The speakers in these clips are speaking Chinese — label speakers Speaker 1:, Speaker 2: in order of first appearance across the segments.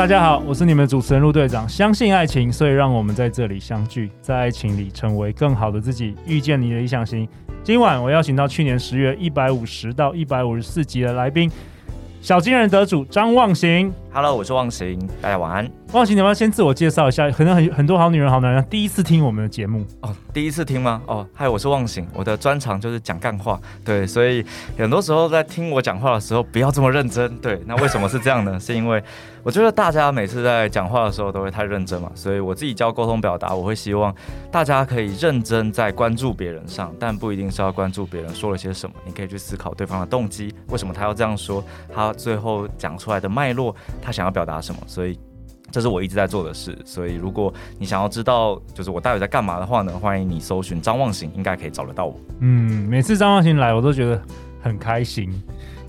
Speaker 1: 大家好，我是你们主持人陆队长。相信爱情，所以让我们在这里相聚，在爱情里成为更好的自己，遇见你的理想型。今晚我邀请到去年十月一百五十到一百五十四集的来宾，小金人得主张望行。
Speaker 2: Hello，我是忘形，大家晚安。
Speaker 1: 忘形，你要不要先自我介绍一下？可能很很多好女人、好男人第一次听我们的节目
Speaker 2: 哦，第一次听吗？哦，嗨，我是忘形，我的专长就是讲干话，对，所以很多时候在听我讲话的时候，不要这么认真。对，那为什么是这样呢？是因为我觉得大家每次在讲话的时候都会太认真嘛，所以我自己教沟通表达，我会希望大家可以认真在关注别人上，但不一定是要关注别人说了些什么，你可以去思考对方的动机，为什么他要这样说，他最后讲出来的脉络，他想要表达什么，所以。这是我一直在做的事，所以如果你想要知道就是我到底在干嘛的话呢，欢迎你搜寻张望行，应该可以找得到我。
Speaker 1: 嗯，每次张望行来，我都觉得很开心，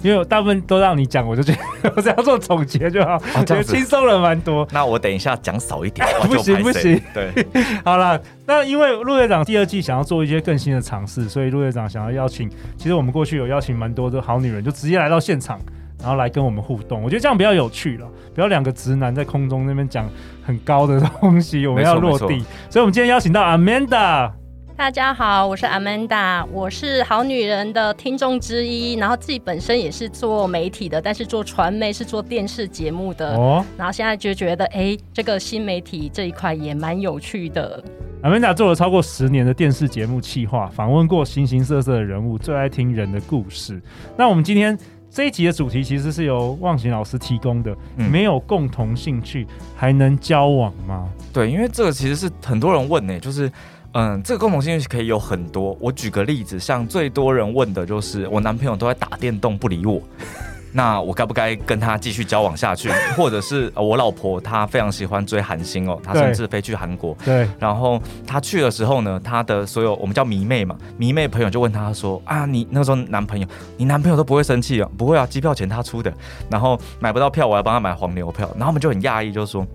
Speaker 1: 因为我大部分都让你讲，我就觉得我只要做总结就好，我觉得轻松了蛮多。
Speaker 2: 那我等一下讲少一点，
Speaker 1: 不行不行。
Speaker 2: 对，
Speaker 1: 好了，那因为陆队长第二季想要做一些更新的尝试，所以陆队长想要邀请，其实我们过去有邀请蛮多的好女人，就直接来到现场。然后来跟我们互动，我觉得这样比较有趣了，不要两个直男在空中那边讲很高的东西，我们要落地。所以，我们今天邀请到 Amanda。
Speaker 3: 大家好，我是 Amanda，我是好女人的听众之一，然后自己本身也是做媒体的，但是做传媒是做电视节目的。哦。然后现在就觉得，哎，这个新媒体这一块也蛮有趣的。
Speaker 1: Amanda 做了超过十年的电视节目企划，访问过形形色色的人物，最爱听人的故事。那我们今天。这一集的主题其实是由忘形老师提供的，嗯，没有共同兴趣还能交往吗？
Speaker 2: 对，因为这个其实是很多人问呢，就是，嗯，这个共同兴趣可以有很多。我举个例子，像最多人问的就是，我男朋友都在打电动不理我。那我该不该跟他继续交往下去？或者是我老婆她非常喜欢追韩星哦，她甚至飞去韩国。对。然后她去的时候呢，她的所有我们叫迷妹嘛，迷妹朋友就问她说：“啊，你那时候男朋友，你男朋友都不会生气啊？不会啊，机票钱他出的。然后买不到票，我要帮他买黄牛票。然后我们就很讶异，就说。”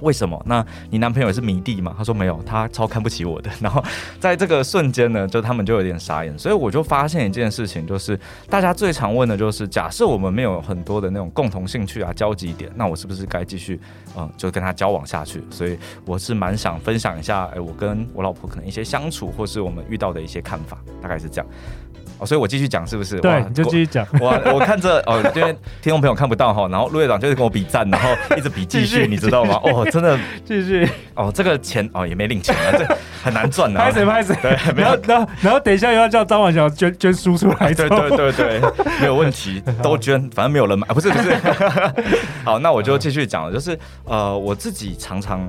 Speaker 2: 为什么？那你男朋友也是迷弟吗？他说没有，他超看不起我的。然后在这个瞬间呢，就他们就有点傻眼。所以我就发现一件事情，就是大家最常问的就是，假设我们没有很多的那种共同兴趣啊、交集点，那我是不是该继续嗯，就跟他交往下去？所以我是蛮想分享一下，哎，我跟我老婆可能一些相处，或是我们遇到的一些看法，大概是这样。哦，所以我继续讲是不是？
Speaker 1: 对，你就继续讲。
Speaker 2: 我我看着哦，因为听众朋友看不到哈，然后陆队长就是跟我比赞，然后一直比继续，你知道吗？哦，真的
Speaker 1: 继续。哦，
Speaker 2: 这个钱哦也没领钱啊，这很难赚啊。
Speaker 1: 拍谁拍谁？对，没有。然后然后等一下又要叫张忘形捐捐书出来。
Speaker 2: 对对对对，没有问题，都捐，反正没有人买。不是不是。好，那我就继续讲了，就是呃，我自己常常。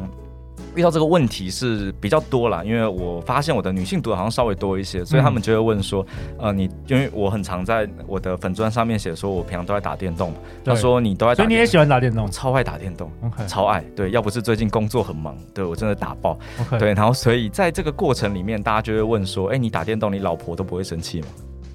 Speaker 2: 遇到这个问题是比较多啦，因为我发现我的女性读者好像稍微多一些，所以他们就会问说，嗯、呃，你因为我很常在我的粉砖上面写说，我平常都在打电动，他说你都在打电动，所以
Speaker 1: 你也喜欢打电动，
Speaker 2: 超爱打电动
Speaker 1: ，okay.
Speaker 2: 超爱，对，要不是最近工作很忙，对我真的打爆
Speaker 1: ，okay.
Speaker 2: 对，然后所以在这个过程里面，大家就会问说，哎，你打电动，你老婆都不会生气吗？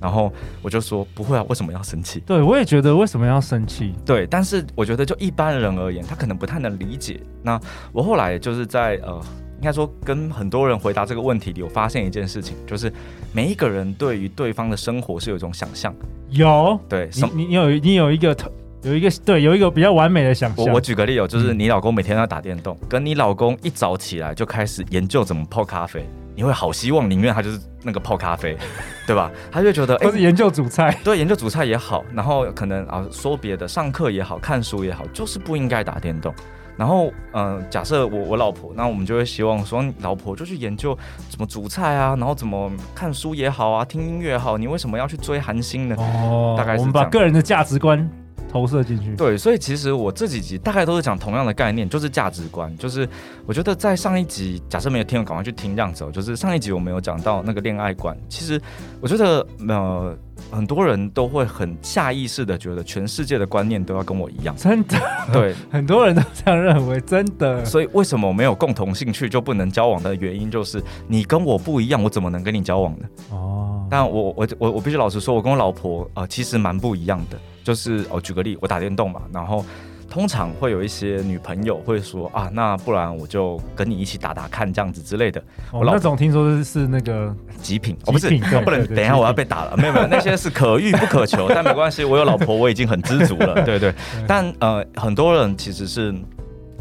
Speaker 2: 然后我就说不会啊，为什么要生气？
Speaker 1: 对，我也觉得为什么要生气？
Speaker 2: 对，但是我觉得就一般人而言，他可能不太能理解。那我后来就是在呃，应该说跟很多人回答这个问题里，我发现一件事情，就是每一个人对于对方的生活是有一种想象。
Speaker 1: 有，
Speaker 2: 对，
Speaker 1: 你你有你有一个有一个对有一个比较完美的想象。
Speaker 2: 我我举个例哦，就是你老公每天要打电动，嗯，跟你老公一早起来就开始研究怎么泡咖啡。你会好希望宁愿他就是那个泡咖啡，对吧？他就觉得，
Speaker 1: 或是研究煮菜，
Speaker 2: 对，研究煮菜也好，然后可能啊说别的，上课也好看书也好，就是不应该打电动。然后，嗯、呃，假设我我老婆，那我们就会希望说，老婆就去研究怎么煮菜啊，然后怎么看书也好啊，听音乐也好，你为什么要去追韩星呢？哦，大概是
Speaker 1: 我们把个人的价值观。投射进去，
Speaker 2: 对，所以其实我这几集大概都是讲同样的概念，就是价值观。就是我觉得在上一集，假设没有听，赶快去听这样子。就是上一集我没有讲到那个恋爱观，其实我觉得呃很多人都会很下意识的觉得全世界的观念都要跟我一样，
Speaker 1: 真的，
Speaker 2: 对，
Speaker 1: 很多人都这样认为，真的。
Speaker 2: 所以为什么没有共同兴趣就不能交往的原因，就是你跟我不一样，我怎么能跟你交往呢？哦，但我我我我必须老实说，我跟我老婆啊、呃，其实蛮不一样的。就是哦，举个例，我打电动嘛，然后。通常会有一些女朋友会说啊，那不然我就跟你一起打打看这样子之类的。
Speaker 1: 哦、我那种听说是是那个
Speaker 2: 极品，
Speaker 1: 不是，
Speaker 2: 不能等一下我要被打了。没有没有，那些是可遇不可求，但没关系，我有老婆，我已经很知足了。对对，对，但呃，很多人其实是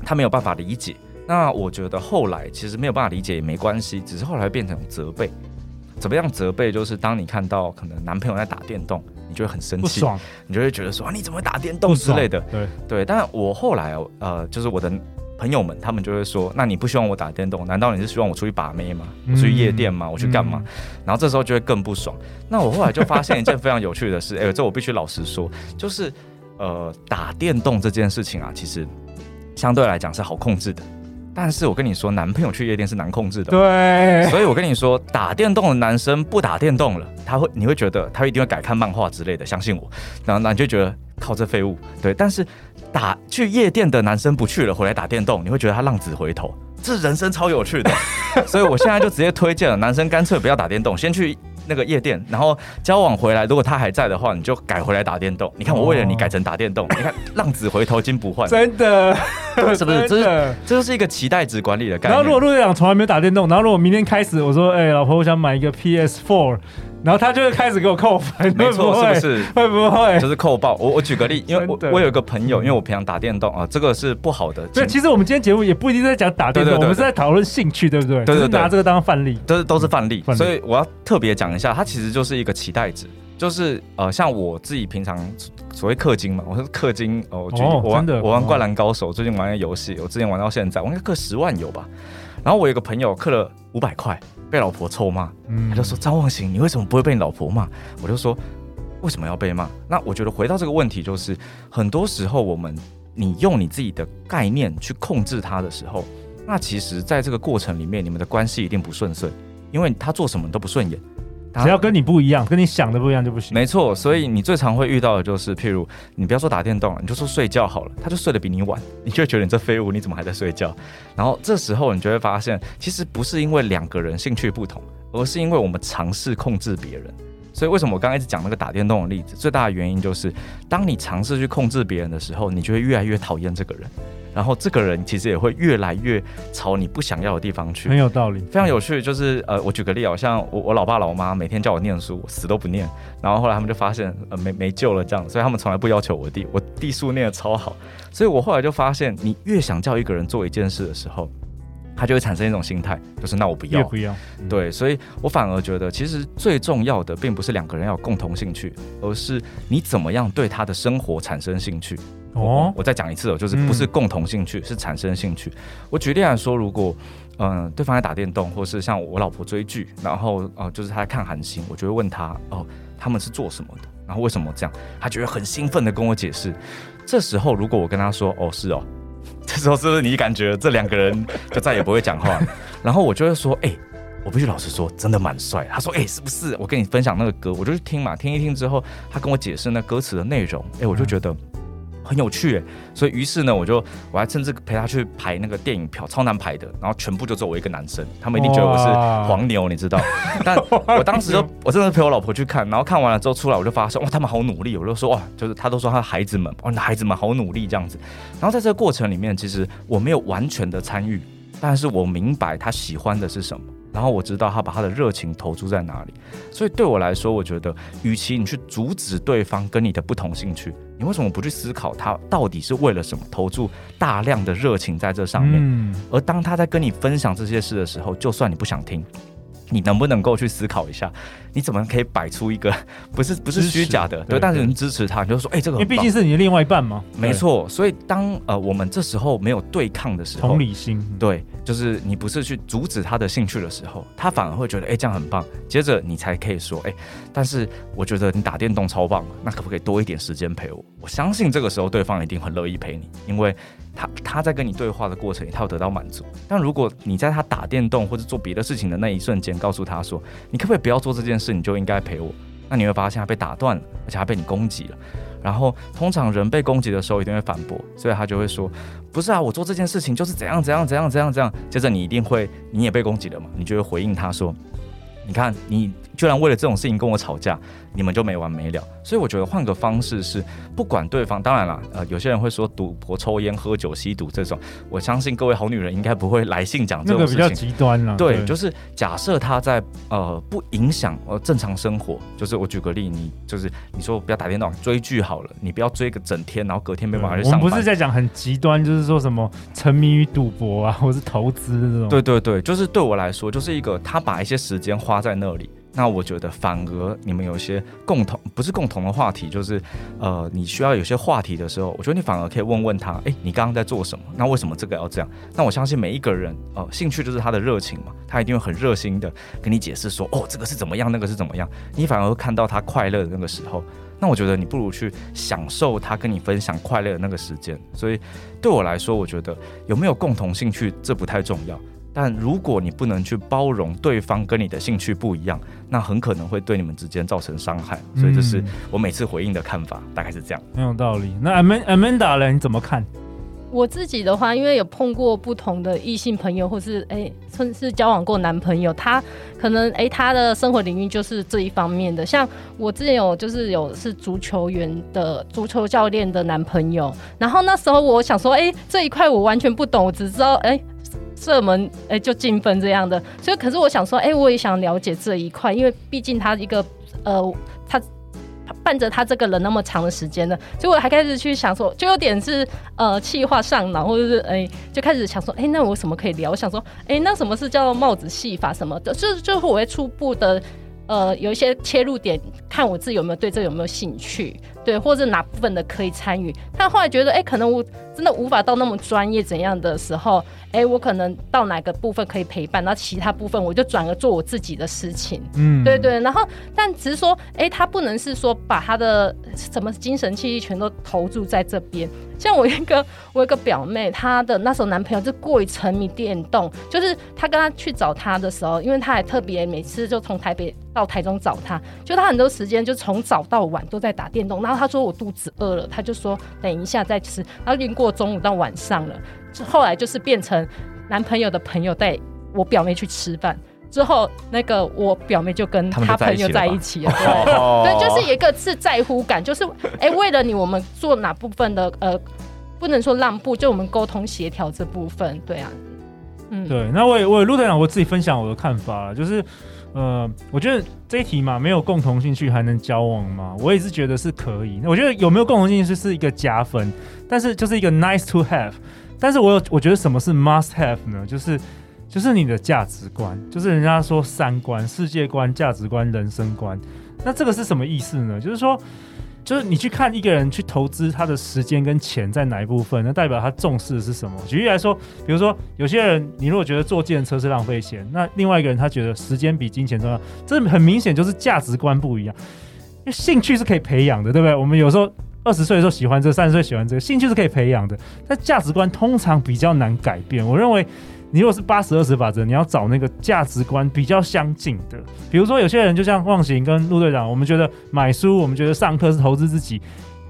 Speaker 2: 他没有办法理解。那我觉得后来其实没有办法理解也没关系，只是后来变成责备。怎么样责备？就是当你看到可能男朋友在打电动。你就会很生气，
Speaker 1: 爽
Speaker 2: 你就会觉得说啊，你怎么会打电动之类的？
Speaker 1: 对
Speaker 2: 对。但我后来呃，就是我的朋友们，他们就会说，那你不希望我打电动？难道你是希望我出去把妹吗？我去夜店吗？我去干嘛？嗯、然后这时候就会更不爽。那我后来就发现一件非常有趣的事，哎、欸，这我必须老实说，就是呃，打电动这件事情啊，其实相对来讲是好控制的。但是我跟你说，男朋友去夜店是难控制的。
Speaker 1: 对，
Speaker 2: 所以我跟你说，打电动的男生不打电动了，他会，你会觉得他一定会改看漫画之类的，相信我。然后那你就觉得靠这废物。对，但是打去夜店的男生不去了，回来打电动，你会觉得他浪子回头，这人生超有趣的。所以我现在就直接推荐了，男生干脆不要打电动，先去。那个夜店，然后交往回来，如果他还在的话，你就改回来打电动。你看我为了你改成打电动，哦、你看浪子回头金不换，
Speaker 1: 真的
Speaker 2: 是不是？这是 这就是一个期待值管理的概念。
Speaker 1: 然后如果陆队长从来没有打电动，然后如果明天开始我说，哎、欸，老婆，我想买一个 PS4。然后他就会开始给我扣分，
Speaker 2: 没错，是不是？
Speaker 1: 会不会？
Speaker 2: 就是扣爆。我我举个例，因为我我有一个朋友，因为我平常打电动啊，这个是不好的。
Speaker 1: 对，其实我们今天节目也不一定在讲打电动，我们是在讨论兴趣，对不对？
Speaker 2: 对对对，
Speaker 1: 拿这个当范例，
Speaker 2: 都是都是范例。所以我要特别讲一下，它其实就是一个期待值，就是呃，像我自己平常所谓氪金嘛，我是氪金哦，我玩我玩灌篮高手，最近玩的游戏，我之前玩到现在，我应该氪十万有吧。然后我有个朋友氪了五百块。被老婆臭骂，他就说张望行，你为什么不会被你老婆骂？我就说为什么要被骂？那我觉得回到这个问题，就是很多时候我们你用你自己的概念去控制他的时候，那其实在这个过程里面，你们的关系一定不顺遂，因为他做什么都不顺眼。
Speaker 1: 只要跟你不一样，跟你想的不一样就不行。
Speaker 2: 没错，所以你最常会遇到的就是，譬如你不要说打电动了，你就说睡觉好了，他就睡得比你晚，你就会觉得你这废物，你怎么还在睡觉？然后这时候你就会发现，其实不是因为两个人兴趣不同，而是因为我们尝试控制别人。所以为什么我刚刚一直讲那个打电动的例子？最大的原因就是，当你尝试去控制别人的时候，你就会越来越讨厌这个人。然后这个人其实也会越来越朝你不想要的地方去，
Speaker 1: 很有道理，
Speaker 2: 非常有趣。就是呃，我举个例，好像我我老爸老妈每天叫我念书，我死都不念。然后后来他们就发现呃没没救了这样，所以他们从来不要求我弟，我弟书念的超好。所以我后来就发现，你越想叫一个人做一件事的时候，他就会产生一种心态，就是那我不要，
Speaker 1: 不要。
Speaker 2: 对，所以我反而觉得，其实最重要的并不是两个人要有共同兴趣，而是你怎么样对他的生活产生兴趣。哦，我再讲一次哦，就是不是共同兴趣，嗯、是产生兴趣。我举例来说，如果嗯、呃、对方在打电动，或是像我老婆追剧，然后哦、呃、就是他在看韩星，我就会问他哦、呃、他们是做什么的，然后为什么这样，他觉得很兴奋的跟我解释。这时候如果我跟他说哦是哦，这时候是不是你感觉这两个人就再也不会讲话？然后我就会说哎、欸，我必须老实说，真的蛮帅。他说哎、欸、是不是？我跟你分享那个歌，我就去听嘛，听一听之后，他跟我解释那歌词的内容，哎、欸、我就觉得。很有趣，所以于是呢，我就我还甚至陪他去排那个电影票，超难排的，然后全部就只有我一个男生，他们一定觉得我是黄牛，你知道？但我当时就我真的陪我老婆去看，然后看完了之后出来，我就发现哇，他们好努力，我就说哇，就是他都说他的孩子们，哇，孩子们好努力这样子。然后在这个过程里面，其实我没有完全的参与，但是我明白他喜欢的是什么。然后我知道他把他的热情投注在哪里，所以对我来说，我觉得，与其你去阻止对方跟你的不同兴趣，你为什么不去思考他到底是为了什么投注大量的热情在这上面？嗯。而当他在跟你分享这些事的时候，就算你不想听。你能不能够去思考一下，你怎么可以摆出一个 不是不是虚假的，对，但是你支持他，你就说，哎，这个，
Speaker 1: 因为毕竟是你的另外一半嘛，
Speaker 2: 没错。所以当呃我们这时候没有对抗的时候，
Speaker 1: 同理心，
Speaker 2: 对，就是你不是去阻止他的兴趣的时候，他反而会觉得，哎，这样很棒。接着你才可以说，哎，但是我觉得你打电动超棒，那可不可以多一点时间陪我？我相信这个时候对方一定很乐意陪你，因为。他他在跟你对话的过程里，他有得到满足。但如果你在他打电动或者做别的事情的那一瞬间，告诉他说：“你可不可以不要做这件事？你就应该陪我。”那你会发现他被打断了，而且他被你攻击了。然后通常人被攻击的时候一定会反驳，所以他就会说：“不是啊，我做这件事情就是怎样怎样怎样怎样怎样。”接着你一定会，你也被攻击了嘛，你就会回应他说：“你看你。”居然为了这种事情跟我吵架，你们就没完没了。所以我觉得换个方式是，不管对方，当然了，呃，有些人会说赌博、抽烟、喝酒、吸毒这种，我相信各位好女人应该不会来信讲这种事情。
Speaker 1: 那个比较极端了。
Speaker 2: 对，对就是假设他在呃不影响呃正常生活，就是我举个例，你就是你说不要打电脑、追剧好了，你不要追个整天，然后隔天没办法去上班。
Speaker 1: 我们不是在讲很极端，就是说什么沉迷于赌博啊，或是投资这种。
Speaker 2: 对对对，就是对我来说，就是一个他把一些时间花在那里。那我觉得反而你们有些共同，不是共同的话题，就是呃，你需要有些话题的时候，我觉得你反而可以问问他，诶，你刚刚在做什么？那为什么这个要这样？那我相信每一个人，呃，兴趣就是他的热情嘛，他一定会很热心的跟你解释说，哦，这个是怎么样，那个是怎么样。你反而会看到他快乐的那个时候，那我觉得你不如去享受他跟你分享快乐的那个时间。所以对我来说，我觉得有没有共同兴趣这不太重要。但如果你不能去包容对方跟你的兴趣不一样，那很可能会对你们之间造成伤害。所以这是我每次回应的看法，大概是这样。
Speaker 1: 很有道理。那 Amanda 呢？你怎么看？
Speaker 3: 我自己的话，因为有碰过不同的异性朋友，或是哎，甚至交往过男朋友，他可能哎，他的生活领域就是这一方面的。像我之前有就是有是足球员的足球教练的男朋友，然后那时候我想说，哎，这一块我完全不懂，我只知道哎。射门哎、就进分这样的，所以可是我想说，哎、我也想了解这一块，因为毕竟他一个呃，他伴着他这个人那么长的时间呢，所以我还开始去想说，就有点是呃气话上脑，或者是哎、就开始想说，哎、那我什么可以聊？我想说，哎、那什么是叫帽子戏法什么的？就就是我会初步的呃有一些切入点，看我自己有没有对这有没有兴趣。对，或者哪部分的可以参与，但后来觉得，哎，可能我真的无法到那么专业怎样的时候，哎，我可能到哪个部分可以陪伴，那其他部分我就转而做我自己的事情。嗯，对对。然后，但只是说，哎，他不能是说把他的什么精神气力全都投注在这边。像我一个，我一个表妹，她的那时候男朋友就过于沉迷电动，就是她跟他去找他的时候，因为他还特别每次就从台北到台中找他，就他很多时间就从早到晚都在打电动，他说我肚子饿了，他就说等一下再吃。然后已经过中午到晚上了，后来就是变成男朋友的朋友带我表妹去吃饭，之后那个我表妹就跟他朋友在一起了。对，对，就是一个是在乎感，就是哎、欸，为了你，我们做哪部分的呃，不能说让步，就我们沟通协调这部分，对啊，
Speaker 1: 嗯，对。那我也我也陆队长，我自己分享我的看法，就是。呃，我觉得这一题嘛，没有共同兴趣还能交往吗？我也是觉得是可以。我觉得有没有共同兴趣是一个加分，但是就是一个 nice to have。但是我有，我觉得什么是 must have 呢？就是就是你的价值观，就是人家说三观、世界观、价值观、人生观。那这个是什么意思呢？就是说。就是你去看一个人去投资他的时间跟钱在哪一部分，那代表他重视的是什么？举例来说，比如说有些人，你如果觉得坐计程车是浪费钱，那另外一个人他觉得时间比金钱重要，这很明显就是价值观不一样。因为兴趣是可以培养的，对不对？我们有时候二十岁的时候喜欢这个，三十岁喜欢这个，兴趣是可以培养的，但价值观通常比较难改变。我认为。你如果是八十二十法则，你要找那个价值观比较相近的，比如说有些人就像忘形跟陆队长，我们觉得买书，我们觉得上课是投资自己。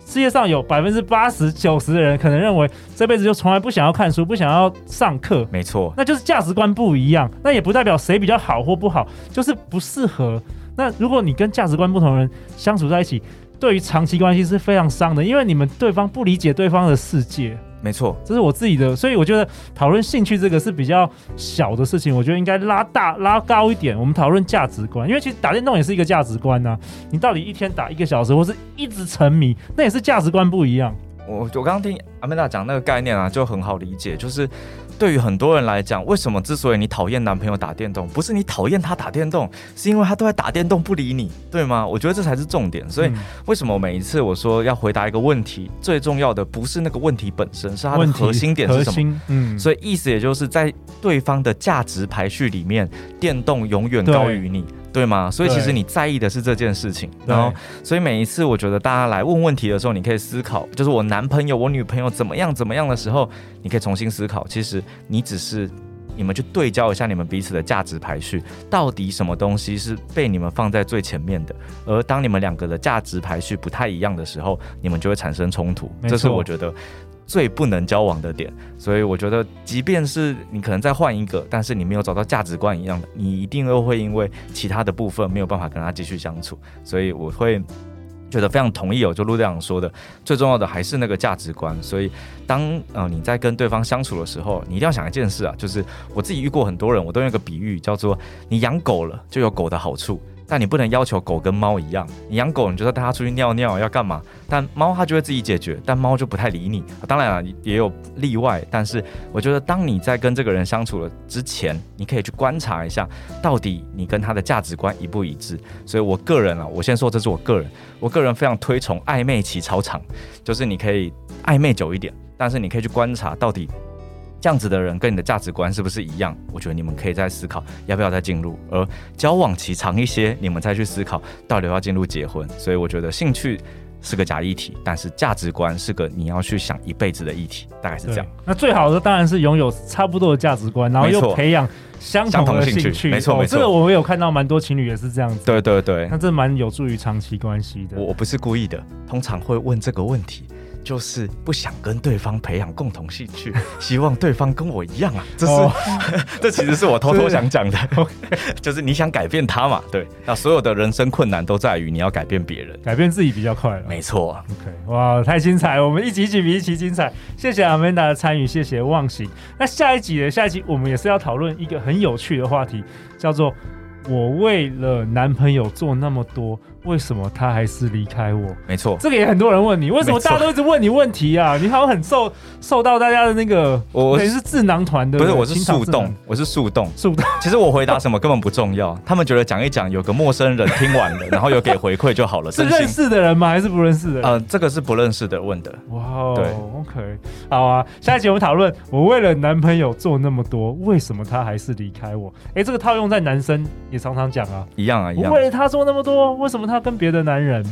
Speaker 1: 世界上有百分之八十九十的人可能认为这辈子就从来不想要看书，不想要上课。
Speaker 2: 没错，
Speaker 1: 那就是价值观不一样。那也不代表谁比较好或不好，就是不适合。那如果你跟价值观不同的人相处在一起，对于长期关系是非常伤的，因为你们对方不理解对方的世界。
Speaker 2: 没错，
Speaker 1: 这是我自己的，所以我觉得讨论兴趣这个是比较小的事情，我觉得应该拉大拉高一点。我们讨论价值观，因为其实打电动也是一个价值观呐、啊。你到底一天打一个小时，或是一直沉迷，那也是价值观不一样。
Speaker 2: 我我刚刚听阿曼达讲那个概念啊，就很好理解，就是。对于很多人来讲，为什么之所以你讨厌男朋友打电动，不是你讨厌他打电动，是因为他都在打电动不理你，对吗？我觉得这才是重点。所以为什么每一次我说要回答一个问题，最重要的不是那个问题本身，是它的核心点是什么？嗯，所以意思也就是在对方的价值排序里面，电动永远高于你。对吗？所以其实你在意的是这件事情，然后所以每一次我觉得大家来问问题的时候，你可以思考，就是我男朋友、我女朋友怎么样怎么样的时候，你可以重新思考，其实你只是你们去对焦一下你们彼此的价值排序，到底什么东西是被你们放在最前面的？而当你们两个的价值排序不太一样的时候，你们就会产生冲突。这是我觉得最不能交往的点。所以我觉得，即便是你可能再换一个，但是你没有找到价值观一样的，你一定又会因为其他的部分没有办法跟他继续相处。所以我会。觉得非常同意哦，就陆队长说的，最重要的还是那个价值观。所以当呃你在跟对方相处的时候，你一定要想一件事啊，就是我自己遇过很多人，我都用一个比喻叫做，你养狗了就有狗的好处。但你不能要求狗跟猫一样，你养狗，你就说带它出去尿尿要干嘛？但猫它就会自己解决，但猫就不太理你。当然了，也有例外，但是我觉得当你在跟这个人相处了之前，你可以去观察一下，到底你跟他的价值观一不一致。所以我个人啊，我先说这是我个人，我个人非常推崇暧昧期超长，就是你可以暧昧久一点，但是你可以去观察到底。这样子的人跟你的价值观是不是一样？我觉得你们可以再思考要不要再进入，而交往期长一些，你们再去思考到底要进入结婚。所以我觉得兴趣是个假议题，但是价值观是个你要去想一辈子的议题，大概是这样。
Speaker 1: 那最好的当然是拥有差不多的价值观，然后又培养相同的兴趣。
Speaker 2: 没错，没错，
Speaker 1: 这个我们有看到蛮多情侣也是这样子。
Speaker 2: 对对对，
Speaker 1: 那这蛮有助于长期关系的。
Speaker 2: 我我不是故意的，通常会问这个问题。就是不想跟对方培养共同兴趣，希望对方跟我一样啊！这是，哦、这其实是我偷偷想讲的，就是你想改变他嘛？对，那所有的人生困难都在于你要改变别人，
Speaker 1: 改变自己比较快了。
Speaker 2: 没错
Speaker 1: ，OK，哇，太精彩！我们一集一集比一集精彩，谢谢 Amanda 的参与，谢谢忘形。那下一集呢下一集，我们也是要讨论一个很有趣的话题，叫做“我为了男朋友做那么多”。为什么他还是离开我？
Speaker 2: 没错，
Speaker 1: 这个也很多人问你，为什么大家都一直问你问题啊？你好像很受受到大家的那个，我等于是智囊团的，
Speaker 2: 不是，我是树洞，我是树洞，
Speaker 1: 树洞。
Speaker 2: 其实我回答什么根本不重要，他们觉得讲一讲，有个陌生人听完了，然后有给回馈就好了。
Speaker 1: 是认识的人吗？还是不认识的人？
Speaker 2: 呃，这个是不认识的问的。
Speaker 1: 哇，对，OK，好啊。下一节我们讨论，我为了男朋友做那么多，为什么他还是离开我？哎，这个套用在男生也常常讲啊，
Speaker 2: 一样啊，一样。
Speaker 1: 我为了他做那么多，为什么他跟别的男人？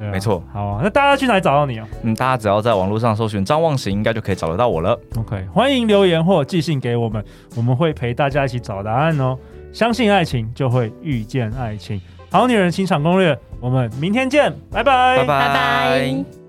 Speaker 1: 啊、
Speaker 2: 没错，
Speaker 1: 好啊，那大家去哪里找到你啊？
Speaker 2: 嗯，大家只要在网络上搜寻张望行，应该就可以找得到我了。
Speaker 1: OK，欢迎留言或寄信给我们，我们会陪大家一起找答案哦。相信爱情，就会遇见爱情。好女人情场攻略，我们明天见，拜拜，
Speaker 2: 拜拜。